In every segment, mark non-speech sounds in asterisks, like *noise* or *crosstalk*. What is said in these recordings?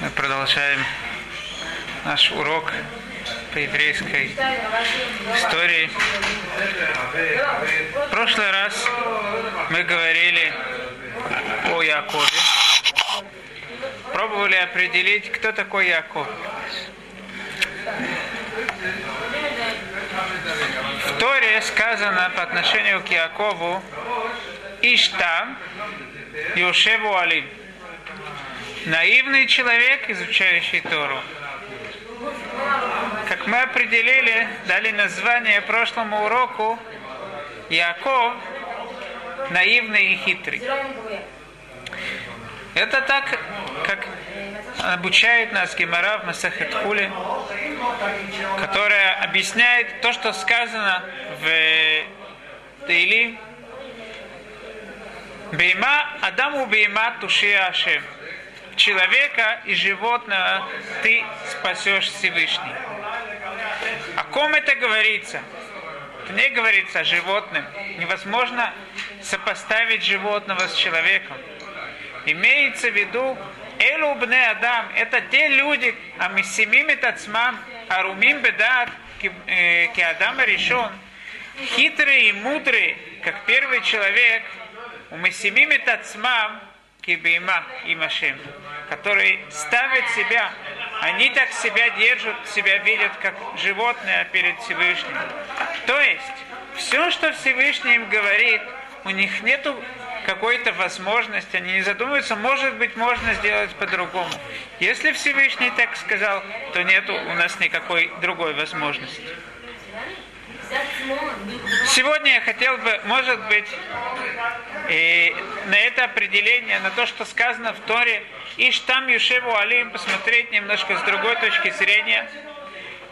Мы продолжаем наш урок по еврейской истории. В прошлый раз мы говорили о Якове. Пробовали определить, кто такой Яков. В Торе сказано по отношению к Якову Ишта Йошеву Алим наивный человек, изучающий Тору. Как мы определили, дали название прошлому уроку, Яков наивный и хитрый. Это так, как обучает нас Гемара в Масахет которая объясняет то, что сказано в Таили. Бейма Адаму Бейма Тушия Ашем человека и животного ты спасешь Всевышний. О ком это говорится? Это не говорится о животном. Невозможно сопоставить животного с человеком. Имеется в виду Элу бне Адам, это те люди, а мы семим этот смам, арумим бедат, ки Адам решен, хитрые и мудрые, как первый человек, у Месимим этот смам, кибима и машем, которые ставят себя, они так себя держат, себя видят как животное перед Всевышним. То есть, все, что Всевышний им говорит, у них нету какой-то возможности, они не задумываются, может быть, можно сделать по-другому. Если Всевышний так сказал, то нету у нас никакой другой возможности. Сегодня я хотел бы, может быть, и на это определение, на то, что сказано в Торе, Иш там Юшеву Алим, посмотреть немножко с другой точки зрения.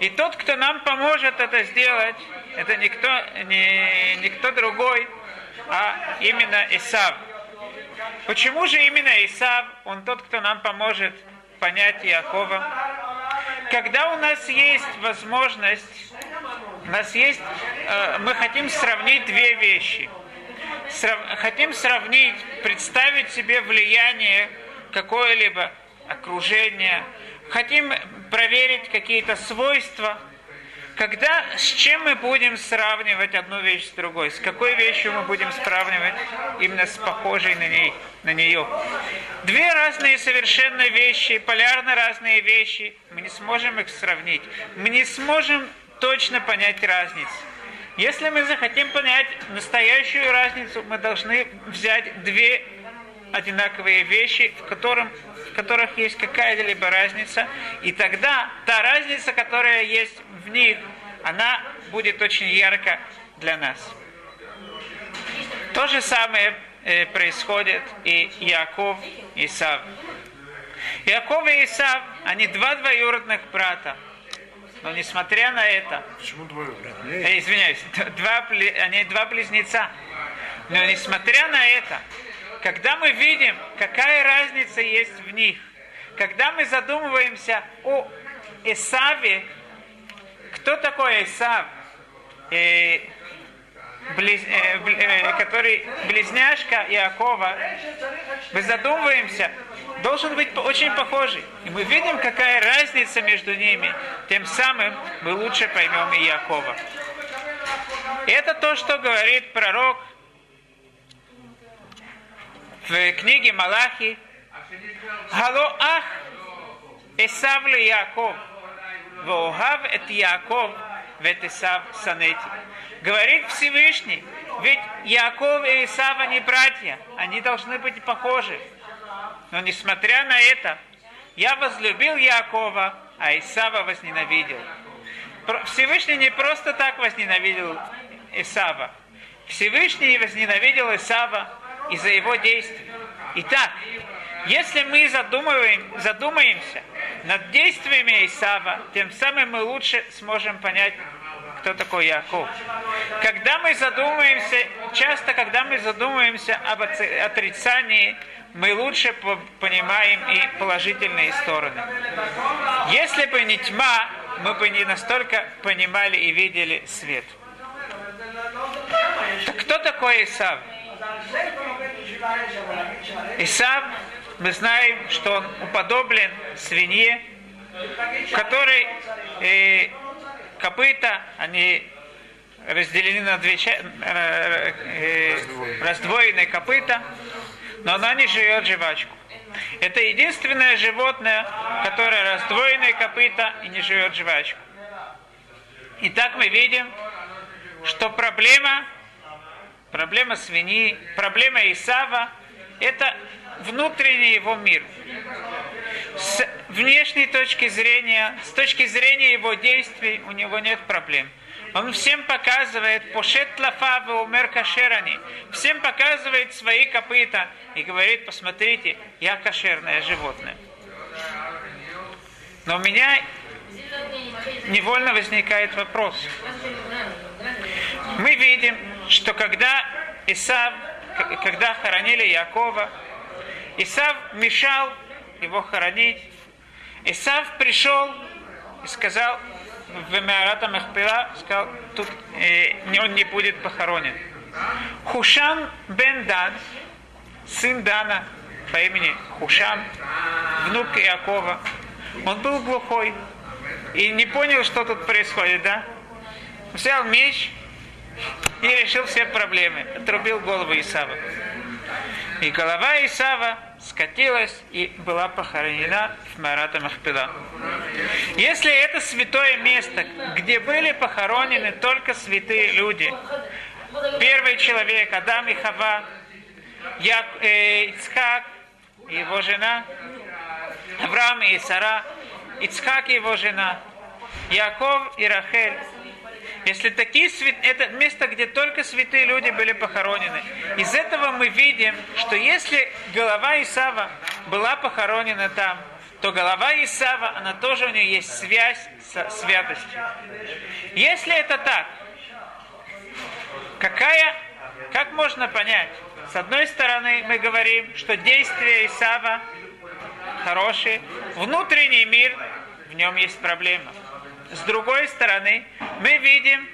И тот, кто нам поможет это сделать, это никто, не, никто другой, а именно Исав. Почему же именно Исав, он тот, кто нам поможет понять Иакова? Когда у нас есть возможность, у нас есть, э, мы хотим сравнить две вещи. Срав, хотим сравнить, представить себе влияние какое-либо окружение, хотим проверить какие-то свойства, когда, с чем мы будем сравнивать одну вещь с другой? С какой вещью мы будем сравнивать именно с похожей на, ней, на нее? Две разные совершенно вещи, полярно разные вещи, мы не сможем их сравнить. Мы не сможем точно понять разницу. Если мы захотим понять настоящую разницу, мы должны взять две одинаковые вещи, в, котором, в которых есть какая-либо разница, и тогда та разница, которая есть в них, она будет очень ярко для нас. То же самое э, происходит и Яков и Исав. Яков и Исав, они два двоюродных брата. Но несмотря на это... Почему? Э, извиняюсь, два, они два близнеца. Но несмотря на это, когда мы видим, какая разница есть в них, когда мы задумываемся о Исаве, кто такой Исав, э, близ, э, э, который близняшка Иакова, мы задумываемся, должен быть очень похожий. И мы видим, какая разница между ними. Тем самым мы лучше поймем и Иакова. И это то, что говорит пророк в книге Малахи. Гало ах Эсав ли Яков, Воохав эт Яков, вет Исав санети. Говорит Всевышний, ведь Яков и Исав, они братья, они должны быть похожи. Но несмотря на это, я возлюбил Якова, а Исава возненавидел. Всевышний не просто так возненавидел Исава. Всевышний возненавидел Исава из-за его действий. Итак, если мы задумываем, задумаемся над действиями Исава, тем самым мы лучше сможем понять, кто такой Яков. Когда мы задумаемся, часто, когда мы задумаемся об отрицании, мы лучше понимаем и положительные стороны. Если бы не тьма, мы бы не настолько понимали и видели свет. Так кто такой Исав? Исав мы знаем, что он уподоблен свинье, в которой э, копыта, они разделены на две части, э, э, раздвоенные копыта, но она не живет жвачку. Это единственное животное, которое раздвоенное копыта и не живет жвачку. Итак, мы видим, что проблема, проблема свиньи, проблема Исава – это внутренний его мир. С внешней точки зрения, с точки зрения его действий, у него нет проблем. Он всем показывает пошет лафа умер кашерани. Всем показывает свои копыта и говорит, посмотрите, я кошерное животное. Но у меня невольно возникает вопрос. Мы видим, что когда Исав, когда хоронили Якова, Исав мешал его хоронить. Исав пришел и сказал, в Меарата Махпила, сказал, тут э, он не будет похоронен. Хушам бен Дан, сын Дана по имени Хушам, внук Иакова, он был глухой и не понял, что тут происходит, да? Взял меч и решил все проблемы. Отрубил голову Исава. И голова Исава скатилась и была похоронена в Марата Махпила. Если это святое место, где были похоронены только святые люди, первый человек, Адам и Хава, Як, э, Ицхак и его жена, Авраам и Сара, Ицхак и его жена, Яков и Рахель, если такие свят... это место, где только святые люди были похоронены. Из этого мы видим, что если голова Исава была похоронена там, то голова Исава, она тоже у нее есть связь со святостью. Если это так, какая, как можно понять? С одной стороны, мы говорим, что действия Исава хорошие, внутренний мир, в нем есть проблема. С другой стороны, мы видим,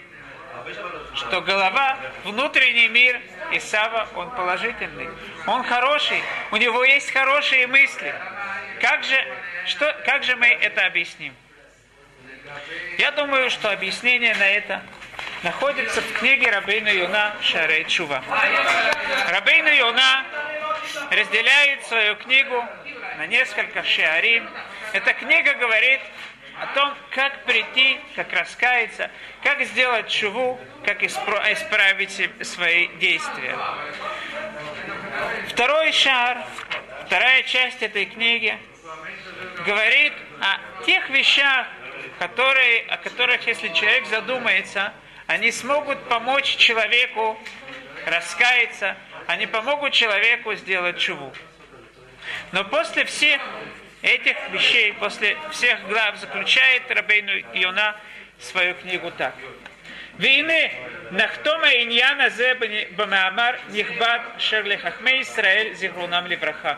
что голова, внутренний мир Исава, он положительный. Он хороший, у него есть хорошие мысли. Как же, что, как же мы это объясним? Я думаю, что объяснение на это находится в книге Рабейна Юна Шарей Чува. Рабейна Юна разделяет свою книгу на несколько шиарим. Эта книга говорит о том, как прийти, как раскаяться, как сделать чуву, как исправить свои действия. Второй шар, вторая часть этой книги, говорит о тех вещах, которые, о которых, если человек задумается, они смогут помочь человеку раскаяться, они помогут человеку сделать чуву. Но после всех этих вещей, после всех глав, заключает Рабейну Иона свою книгу так. והנה, נחתום העניין הזה במאמר נכבד אשר לחכמי ישראל זיכרונם לברכה.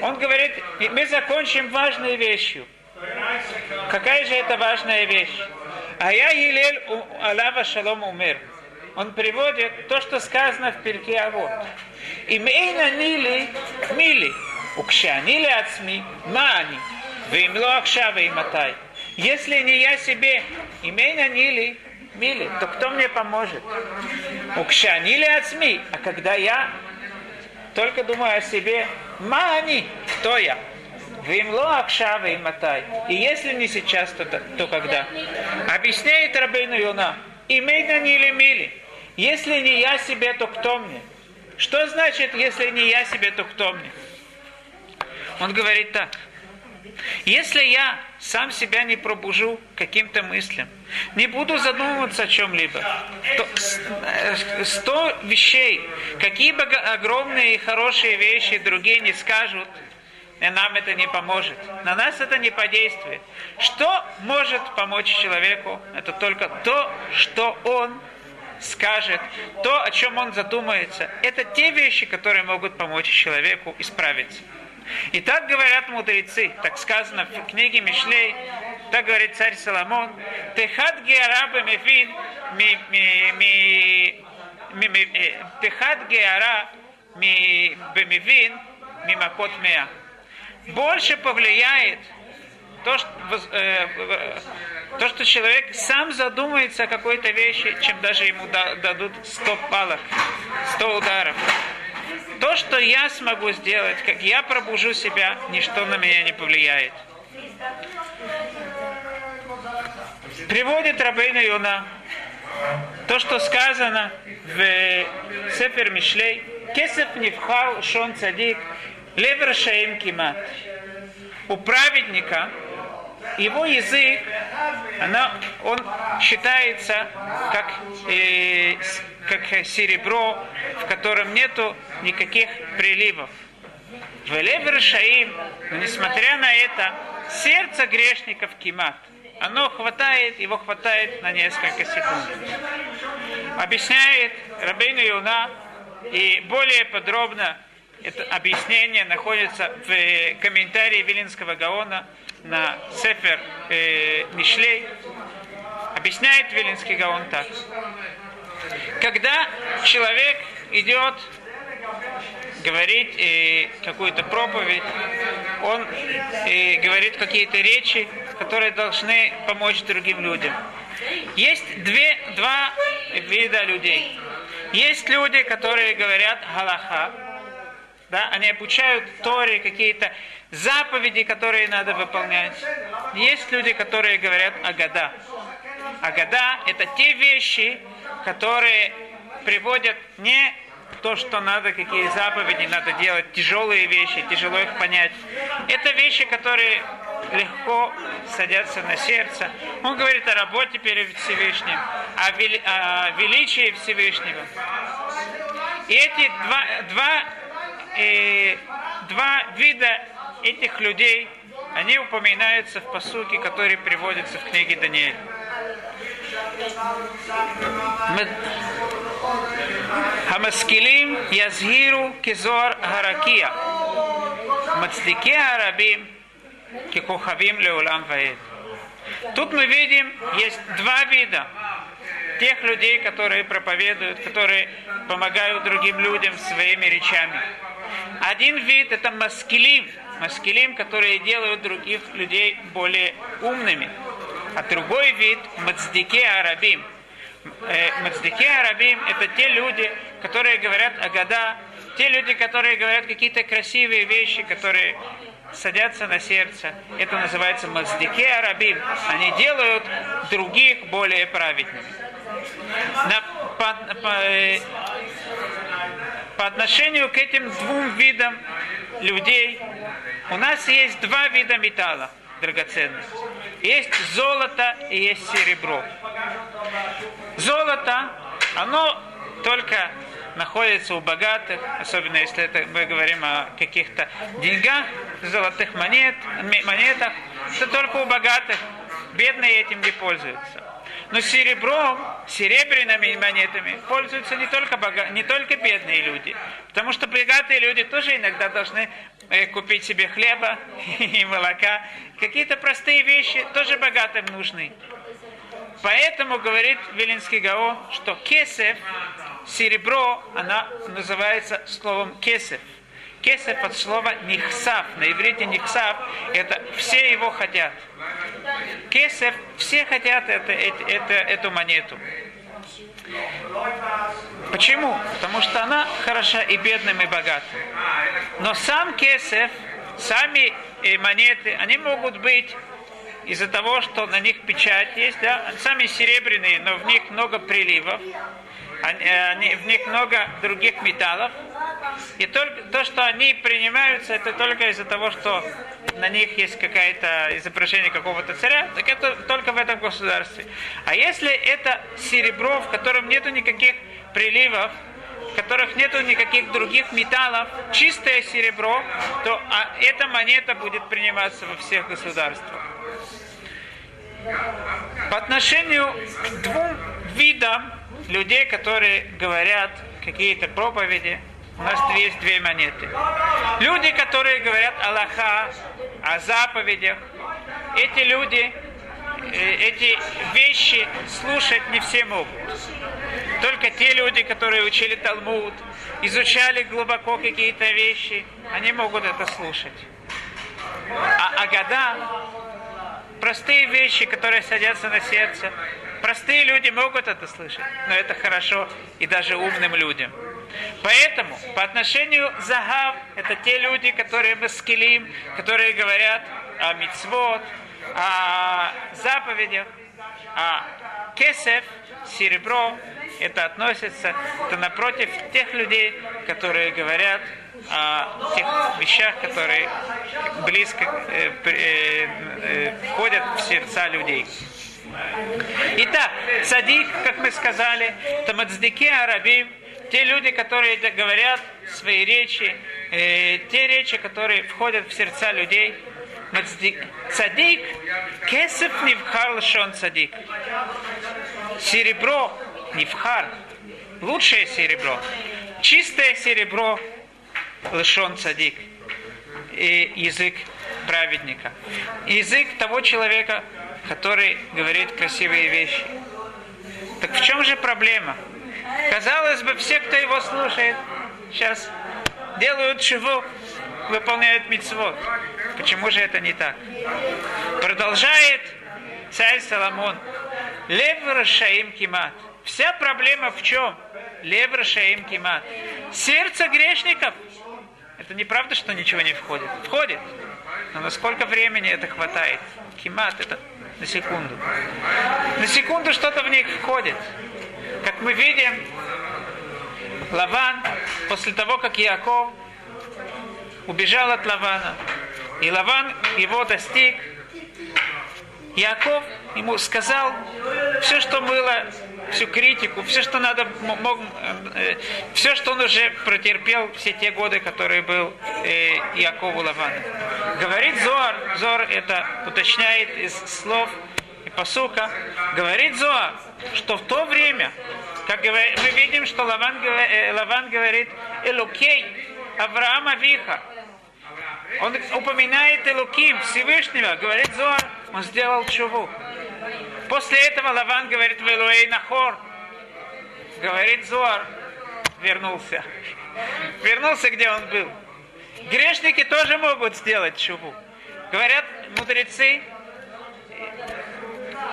Он говорит, мы закончим важной вещью. Какая же это важная вещь? А я Елель Алава Шалом умер. Он приводит то, что сказано в Пирке Авод. Им эйна нили мили. Укшани ли отсми, маани, вимло акшава и матай. Если не я себе, имей на нили, мили, то кто мне поможет? Укшани ли отсми, а когда я только думаю о себе, маани, кто я? Вимло акшава и матай. И если не сейчас, то, то когда? Объясняет Рабейну Юна, имей на нили мили. Если не я себе, то кто мне? Что значит, если не я себе, то кто мне? Он говорит так. Если я сам себя не пробужу каким-то мыслям, не буду задумываться о чем-либо, то э, сто вещей, какие бы огромные и хорошие вещи другие не скажут, и нам это не поможет. На нас это не подействует. Что может помочь человеку? Это только то, что он скажет, то, о чем он задумается. Это те вещи, которые могут помочь человеку исправиться. И так говорят мудрецы, так сказано в книге Мишлей, так говорит царь Соломон, Техат геараба мефин ми ми ми Техат геара ми бемивин мимакот меа. Больше повлияет то, что, э, то, что человек сам задумается о какой-то вещи, чем даже ему дадут 100 палок, 100 ударов. То, что я смогу сделать, как я пробужу себя, ничто на меня не повлияет. Приводит Рабейна Юна то, что сказано в Сефер Мишлей, Кесев Невхал Шон Цадик, Левер Шаим Кимат. У праведника его язык, она, он считается как, э, как серебро, в котором нету никаких приливов. В Левер Шаим, но несмотря на это, сердце грешников кимат. Оно хватает, его хватает на несколько секунд. Объясняет Рабейну Юна, и более подробно это объяснение находится в комментарии Вилинского Гаона на Сефер э, Мишлей. Объясняет Вилинский Гаон так. Когда человек идет говорить э, какую-то проповедь, он э, говорит какие-то речи, которые должны помочь другим людям. Есть две, два вида людей. Есть люди, которые говорят галаха, да, они обучают Торе какие-то заповеди, которые надо выполнять. Есть люди, которые говорят агада. Агада – это те вещи, которые приводят не то, что надо, какие заповеди надо делать, тяжелые вещи, тяжело их понять. Это вещи, которые легко садятся на сердце. Он говорит о работе перед Всевышним, о, вели, о величии Всевышнего. И эти два, два, э, два вида этих людей, они упоминаются в посуке, который приводится в книге Даниэля. המשכילים יזהירו כזוהר הרקיע, מצדיקי הרבים ככוכבים לעולם ועד. Тут мы видим, есть два вида тех людей, которые проповедуют, которые помогают другим людям своими речами. Один вид это маскилим, маскилим, которые делают других людей более умными. а другой вид мацдике арабим. Э, мацдике арабим это те люди, которые говорят о года, те люди, которые говорят какие-то красивые вещи, которые садятся на сердце. Это называется маздике арабим. Они делают других более праведными. На, по, по, э, по отношению к этим двум видам людей у нас есть два вида металла драгоценных. Есть золото и есть серебро. Золото, оно только находится у богатых, особенно если это мы говорим о каких-то деньгах, золотых монет, монетах, это только у богатых. Бедные этим не пользуются. Но серебром, серебряными монетами пользуются не только, бога... не только бедные люди. Потому что богатые люди тоже иногда должны э, купить себе хлеба *laughs* и молока. Какие-то простые вещи тоже богатым нужны. Поэтому говорит Вилинский Гао, что кесев, серебро, она называется словом кесев. Кесев от слова нихсав. На иврите нихсав это все его хотят. Кесев, все хотят это, это, это, эту монету. Почему? Потому что она хороша и бедным, и богатым. Но сам кесев, сами э, монеты, они могут быть из-за того, что на них печать есть, да, сами серебряные, но в них много приливов, они, они, в них много других металлов, и только то, что они принимаются, это только из-за того, что на них есть какое-то изображение какого-то царя, так это только в этом государстве. А если это серебро, в котором нету никаких приливов, в которых нету никаких других металлов, чистое серебро, то а эта монета будет приниматься во всех государствах. По отношению к двум видам людей, которые говорят какие-то проповеди, у нас есть две монеты. Люди, которые говорят Аллаха, о заповедях, эти люди, э, эти вещи слушать не все могут. Только те люди, которые учили Талмуд, изучали глубоко какие-то вещи, они могут это слушать. А Агада, простые вещи, которые садятся на сердце, простые люди могут это слышать, но это хорошо и даже умным людям. Поэтому по отношению Загав, это те люди, которые маскилим, которые говорят о мицвод, о заповедях, а кесев, серебро, это относится, это напротив тех людей, которые говорят о тех вещах, которые близко э, э, э, входят в сердца людей. Итак, садик, как мы сказали, тамацдики арабим, те люди, которые говорят свои речи, э, те речи, которые входят в сердца людей, Цадик, кесев невхар лшон цадик. Серебро, невхар, лучшее серебро, чистое серебро, лшон цадик. И язык праведника. Язык того человека, который говорит красивые вещи. Так в чем же проблема? Казалось бы, все, кто его слушает, сейчас делают чего, выполняют мицвод. Почему же это не так? Продолжает царь Соломон. Лев Рашаим Кимат. Вся проблема в чем? Лев Рашаим Кимат. Сердце грешников. Это неправда, что ничего не входит. Входит. Но на сколько времени это хватает? Кимат это на секунду. На секунду что-то в них входит. Как мы видим, Лаван, после того, как Яков убежал от Лавана, и Лаван его достиг. Яков ему сказал все, что было, всю критику, все, что надо, мог, э, все, что он уже протерпел все те годы, которые был э, Якову Лаван. Говорит Зоар, Зор это уточняет из слов и посука, говорит Зоар, что в то время, как мы видим, что Лаван, э, Лаван говорит, Элокей, Авраама Виха, он упоминает Элуким, Всевышнего, говорит Зоар, он сделал чуву. После этого Лаван говорит Велуэй Нахор, говорит Зоар, вернулся. Вернулся, где он был. Грешники тоже могут сделать чуву. Говорят мудрецы,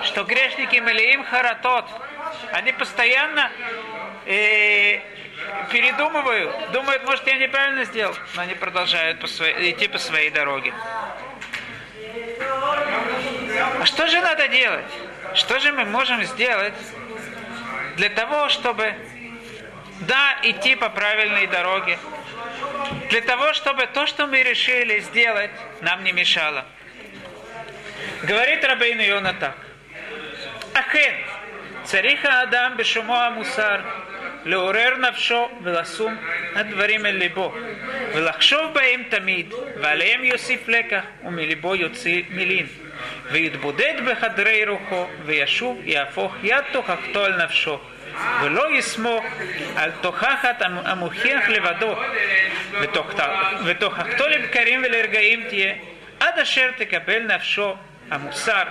что грешники Малиим Харатот, они постоянно э, передумывают, думают, может, я неправильно сделал, но они продолжают по своей, идти по своей дороге. А что же надо делать? Что же мы можем сделать для того, чтобы, да, идти по правильной дороге, для того, чтобы то, что мы решили сделать, нам не мешало. Говорит Рабейн Йона так. לכן צריך האדם בשומו המוסר לעורר נפשו ולשום הדברים אל ליבו, ולחשוב בהם תמיד, ועליהם יוסיף לקח, ומליבו יוציא מילין. ויתבודד בחדרי רוחו, וישוב יהפוך יד תוכחתו על נפשו, ולא יסמוך על תוכחת המוכיח לבדו, ותוכחתו לבקרים ולרגעים תהיה, עד אשר תקבל נפשו המוסר,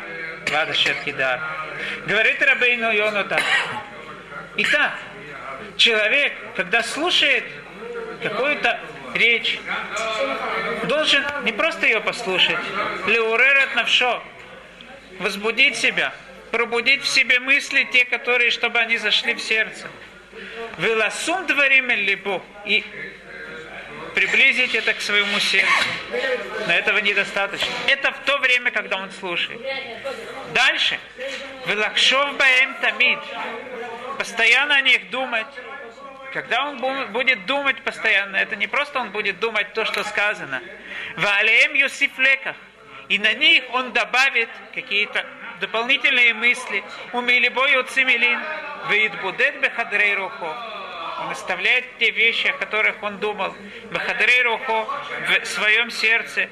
ועד אשר תדאר Говорит Рабейну Йонатан. Итак, человек, когда слушает какую-то речь, должен не просто ее послушать, леурерат навшо, возбудить себя, пробудить в себе мысли, те, которые, чтобы они зашли в сердце. Веласум дворим либо и приблизить это к своему сердцу. Но этого недостаточно. Это в то время, когда он слушает. Дальше. Велакшов баем тамид постоянно о них думать, когда он будет думать постоянно, это не просто он будет думать то, что сказано. Валеем Юсиф леках. И на них он добавит какие-то дополнительные мысли. Умилибой уцимилин. Веидбудет бехадрей рухо. Он оставляет те вещи, о которых он думал. Бехадрей рухо в своем сердце.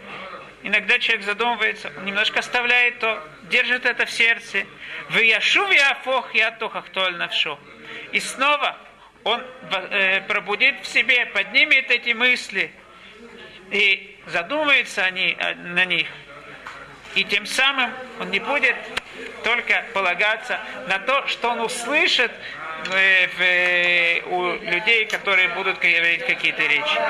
Иногда человек задумывается, он немножко оставляет то, держит это в сердце. В яшу яфох я тохахтоль навшо. И снова он э, пробудит в себе, поднимет эти мысли и задумается они, на них. И тем самым он не будет только полагаться на то, что он услышит у людей, которые будут говорить какие-то речи.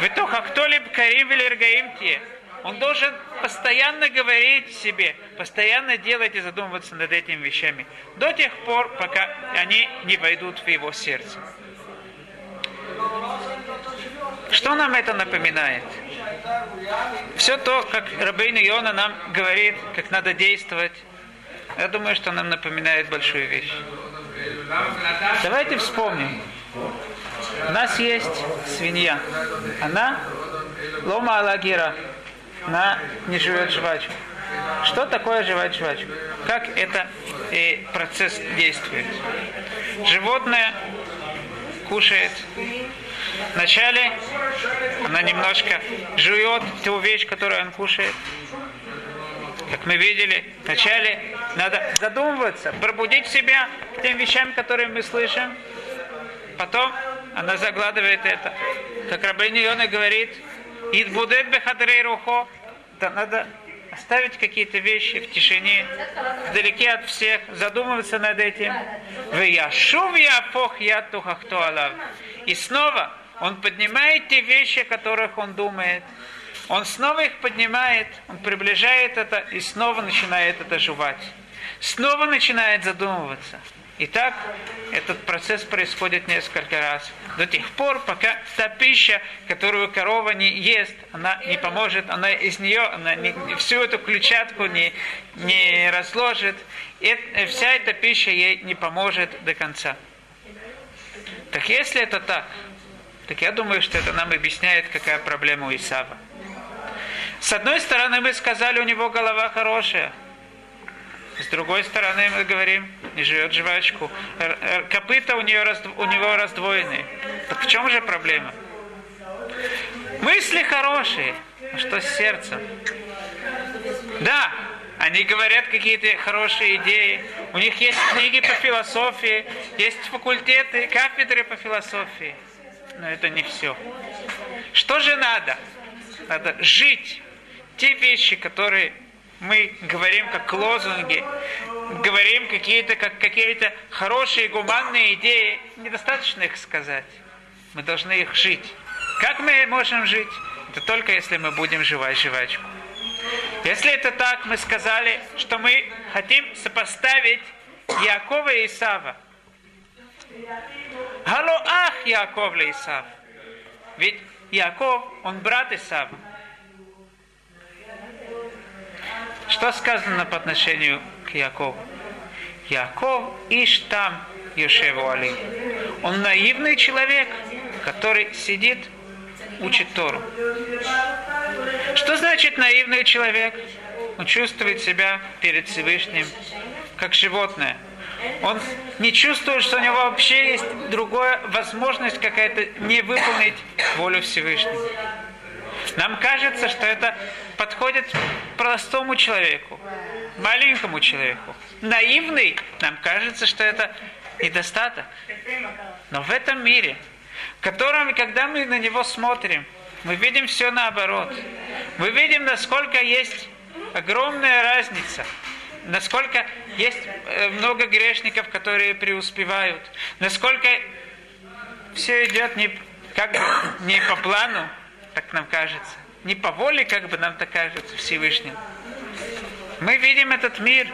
В итоге, кто либо карим или он должен постоянно говорить себе, постоянно делать и задумываться над этими вещами, до тех пор, пока они не войдут в его сердце. Что нам это напоминает? Все то, как Рабейн Иона нам говорит, как надо действовать, я думаю, что нам напоминает большую вещь. Давайте вспомним. У нас есть свинья. Она лома алагира. Она не живет жвачку. Что такое жевать жвачку? Как это э, процесс действует? Животное кушает. Вначале она немножко жует ту вещь, которую он кушает. Как мы видели, вначале надо задумываться, пробудить себя тем вещам, которые мы слышим. Потом она загладывает это. Как Рабейн Йона говорит, «Идбудет бехадрей рухо». Да надо оставить какие-то вещи в тишине, вдалеке от всех, задумываться над этим. Вяшув япох ятухахту алав. И снова он поднимает те вещи, о которых он думает. Он снова их поднимает, он приближает это и снова начинает это жевать. Снова начинает задумываться. И так этот процесс происходит несколько раз. До тех пор, пока та пища, которую корова не ест, она не поможет, она из нее она не, всю эту клетчатку не, не разложит. И вся эта пища ей не поможет до конца. Так если это так, так я думаю, что это нам объясняет, какая проблема у Исава. С одной стороны, мы сказали, у него голова хорошая. С другой стороны, мы говорим, не живет жвачку. Копыта у, нее, у него раздвоены. Так в чем же проблема? Мысли хорошие, а что с сердцем? Да, они говорят какие-то хорошие идеи. У них есть книги по философии, есть факультеты, кафедры по философии. Но это не все. Что же надо? Надо жить те вещи, которые мы говорим как лозунги, говорим какие-то как какие-то хорошие гуманные идеи, недостаточно их сказать. Мы должны их жить. Как мы можем жить? Это только если мы будем жевать жвачку. Если это так, мы сказали, что мы хотим сопоставить Якова и Исава. Гало ах Яков Исав. Ведь Яков, он брат Исава. Что сказано по отношению к Якову? Яков иш там Йошеву Али. Он наивный человек, который сидит, учит Тору. Что значит наивный человек? Он чувствует себя перед Всевышним как животное. Он не чувствует, что у него вообще есть другая возможность какая-то не выполнить волю Всевышнего. Нам кажется, что это подходит простому человеку, маленькому человеку. Наивный, нам кажется, что это недостаток. Но в этом мире, в котором, когда мы на него смотрим, мы видим все наоборот. Мы видим, насколько есть огромная разница насколько есть э, много грешников, которые преуспевают, насколько все идет не, как не по плану, так нам кажется. Не по воле, как бы нам так кажется, Всевышним. Мы видим этот мир.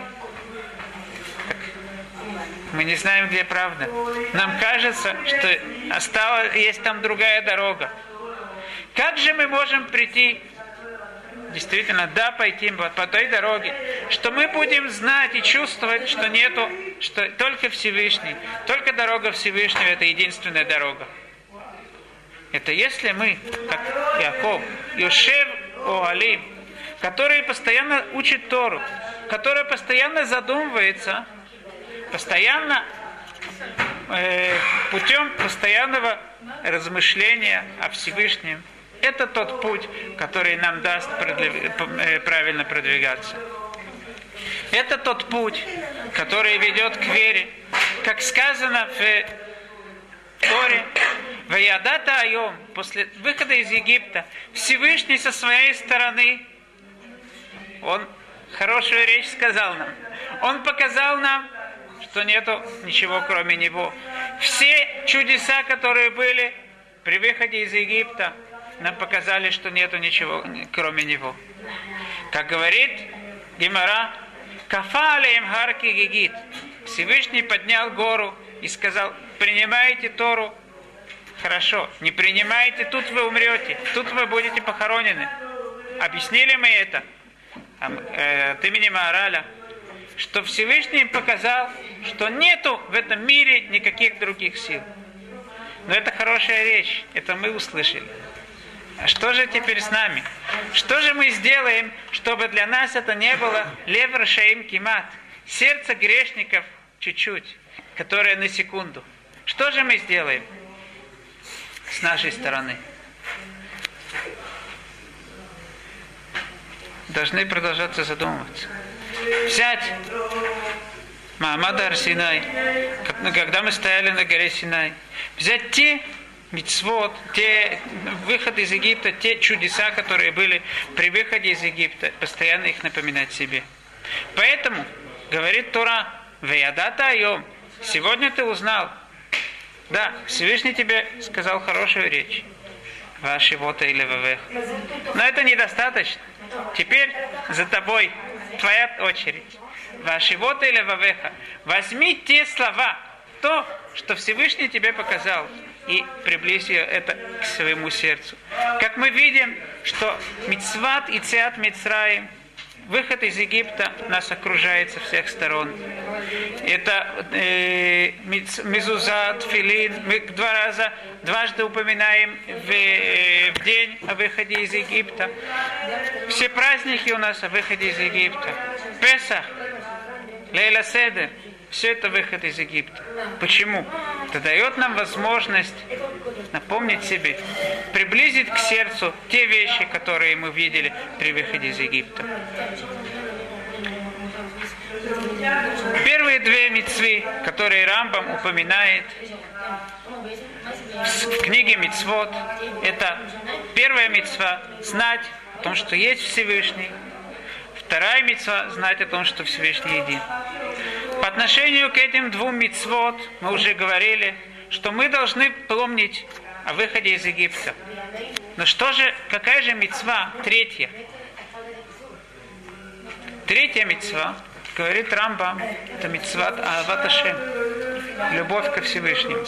Мы не знаем, где правда. Нам кажется, что осталось, есть там другая дорога. Как же мы можем прийти, действительно, да, пойти по той дороге, что мы будем знать и чувствовать, что нету, что только Всевышний, только дорога Всевышнего – это единственная дорога. Это если мы, как Яков, Йошев Оалим, который постоянно учит Тору, который постоянно задумывается, постоянно э, путем постоянного размышления о Всевышнем, это тот путь, который нам даст э, правильно продвигаться. Это тот путь, который ведет к вере. Как сказано в Торе, Ваядата Айом, после выхода из Египта, Всевышний со своей стороны, он хорошую речь сказал нам. Он показал нам, что нету ничего кроме Него. Все чудеса, которые были при выходе из Египта, нам показали, что нету ничего кроме Него. Как говорит Гимара, Кафа алеем харки гигит. Всевышний поднял гору и сказал, принимаете Тору, хорошо, не принимаете, тут вы умрете, тут вы будете похоронены. Объяснили мы это э, от имени Маораля, что Всевышний показал, что нету в этом мире никаких других сил. Но это хорошая речь, это мы услышали. А что же теперь с нами? Что же мы сделаем, чтобы для нас это не было левр шаим кимат, сердце грешников чуть-чуть, которое на секунду? Что же мы сделаем с нашей стороны? Должны продолжаться задумываться. Взять Маамада Арсинай, когда мы стояли на горе Синай, взять те мицвод, те выходы из Египта, те чудеса, которые были при выходе из Египта, постоянно их напоминать себе. Поэтому, говорит Тора, Веядата Айом, сегодня ты узнал, да, Всевышний тебе сказал хорошую речь. Ваши вота или вавех. Но это недостаточно. Теперь за тобой твоя очередь. Ваши вота или вавеха. Возьми те слова, то, что Всевышний тебе показал, и приблизи это к своему сердцу. Как мы видим, что Мицват и Циат Мицраим – выход из Египта нас окружает со всех сторон. Это э, мезуза, филин. Мы два раза, дважды упоминаем в, э, в день о выходе из Египта. Все праздники у нас о выходе из Египта. Песах, Лейла Седер – все это выход из Египта. Почему? Это дает нам возможность напомнить себе, приблизить к сердцу те вещи, которые мы видели при выходе из Египта. Первые две мецвы, которые Рамбам упоминает в книге Мицвод, это первая мецва – знать о том, что есть Всевышний. Вторая мецва – знать о том, что Всевышний един. По отношению к этим двум мицвод мы уже говорили, что мы должны помнить о выходе из Египта. Но что же, какая же мецва третья? Третья мецва, говорит Рамба, это мецва Аваташем, любовь ко Всевышнему.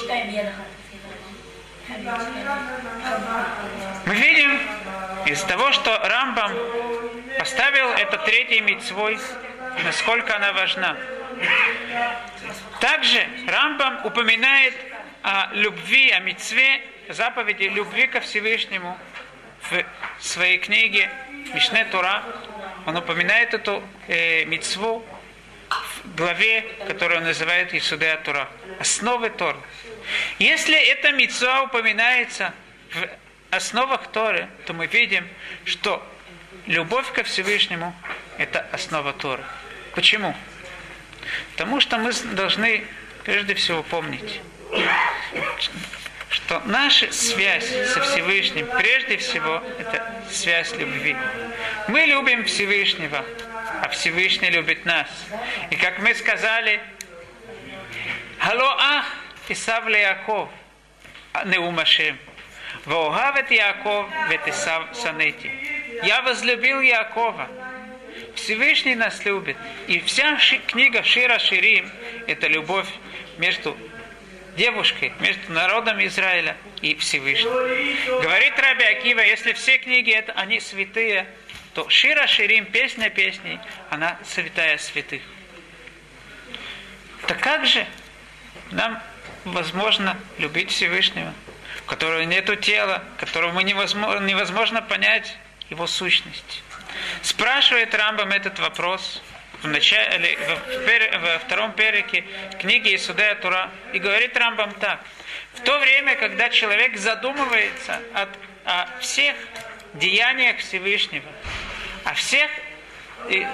Мы видим из того, что Рамбам поставил это третьей мецвой, насколько она важна. Также Рамбам упоминает о любви, о мецве, заповеди любви ко Всевышнему в своей книге Мишне Тура. Он упоминает эту э, мецву в главе, которую он называет Исудея Тура. Основы Торы. Если эта мецва упоминается в основах Торы, то мы видим, что любовь ко Всевышнему – это основа Торы. Почему? Потому что мы должны прежде всего помнить, что наша связь со Всевышним, прежде всего, это связь любви. Мы любим Всевышнего, а Всевышний любит нас. И как мы сказали, Хало ах Исав Яков, Неумашем. Воогавет Яков, ветисав санети. Я возлюбил Якова, Всевышний нас любит. И вся ши, книга Шира Ширим – это любовь между девушкой, между народом Израиля и Всевышним. Говорит Раби Акива, если все книги это, они святые, то Шира Ширим, песня песней, она святая святых. Так как же нам возможно любить Всевышнего, у которого нет тела, которого невозможно, невозможно понять его сущность? Спрашивает Рамбам этот вопрос в, начале, в, пер, во втором перике книги Исудея Тура и говорит Рамбам так. В то время, когда человек задумывается от, о всех деяниях Всевышнего, о всех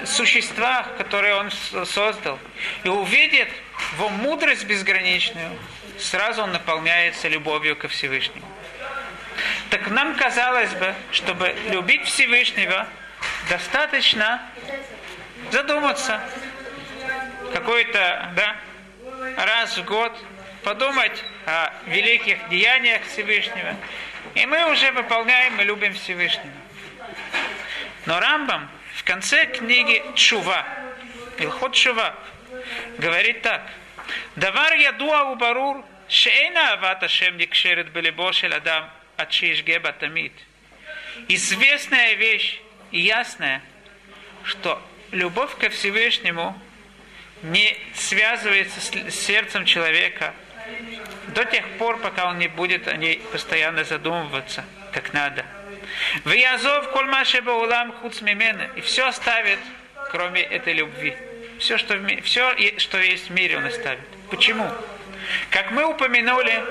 существах, которые он создал, и увидит его мудрость безграничную, сразу он наполняется любовью ко Всевышнему. Так нам казалось бы, чтобы любить Всевышнего, достаточно задуматься. Какой-то, да, раз в год подумать о великих деяниях Всевышнего. И мы уже выполняем и любим Всевышнего. Но Рамбам в конце книги Чува, Илхот Чува, говорит так. Давар ядуа убарур, шейна авата шем никшерет белебо шел адам, от геба тамид. Известная вещь и ясная, что любовь ко Всевышнему не связывается с сердцем человека до тех пор, пока он не будет о ней постоянно задумываться, как надо. В Язов кольмашеба улам хуцмимены. И все оставит, кроме этой любви. Все что, в, все, что есть в мире, он оставит. Почему? Как мы упомянули,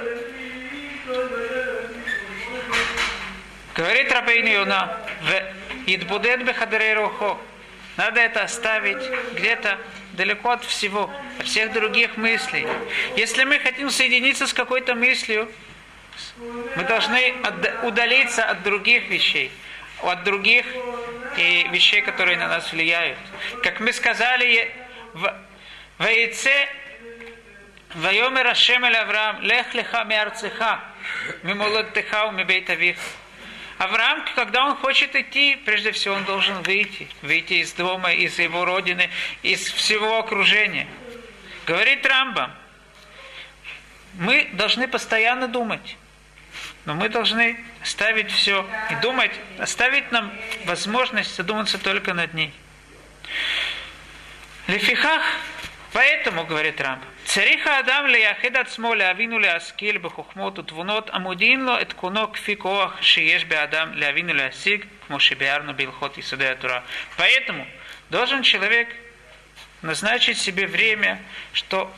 говорит Рабейн Юна, в Идбудет Бехадрейрухо, надо это оставить где-то далеко от всего, от всех других мыслей. Если мы хотим соединиться с какой-то мыслью, мы должны удалиться от других вещей, от других и вещей, которые на нас влияют. Как мы сказали в Ваице Вайомер Ашем Авраам, лех леха миарцеха, мимолодтеха у мибейтавих. Авраам, когда он хочет идти, прежде всего он должен выйти. Выйти из дома, из его родины, из всего окружения. Говорит Рамбам, мы должны постоянно думать. Но мы должны ставить все и думать, оставить нам возможность задуматься только над ней. Лефихах, Поэтому, говорит Трамп: цариха Адам ли яхедат смоле авину ли аскиль бы хухмоту твунот амудин ло эт кунок фикоах шиеш бе Адам ли авину ли асиг мушибиарну билхот и тура. Поэтому должен человек назначить себе время, что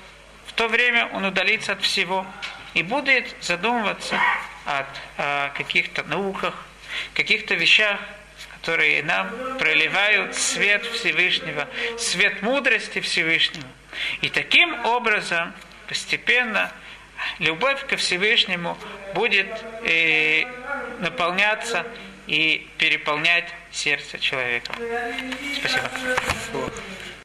в то время он удалится от всего и будет задумываться о, о а, каких-то науках, каких-то вещах, которые нам проливают свет Всевышнего, свет мудрости Всевышнего. И таким образом постепенно любовь ко Всевышнему будет э, наполняться и переполнять сердце человека. Спасибо.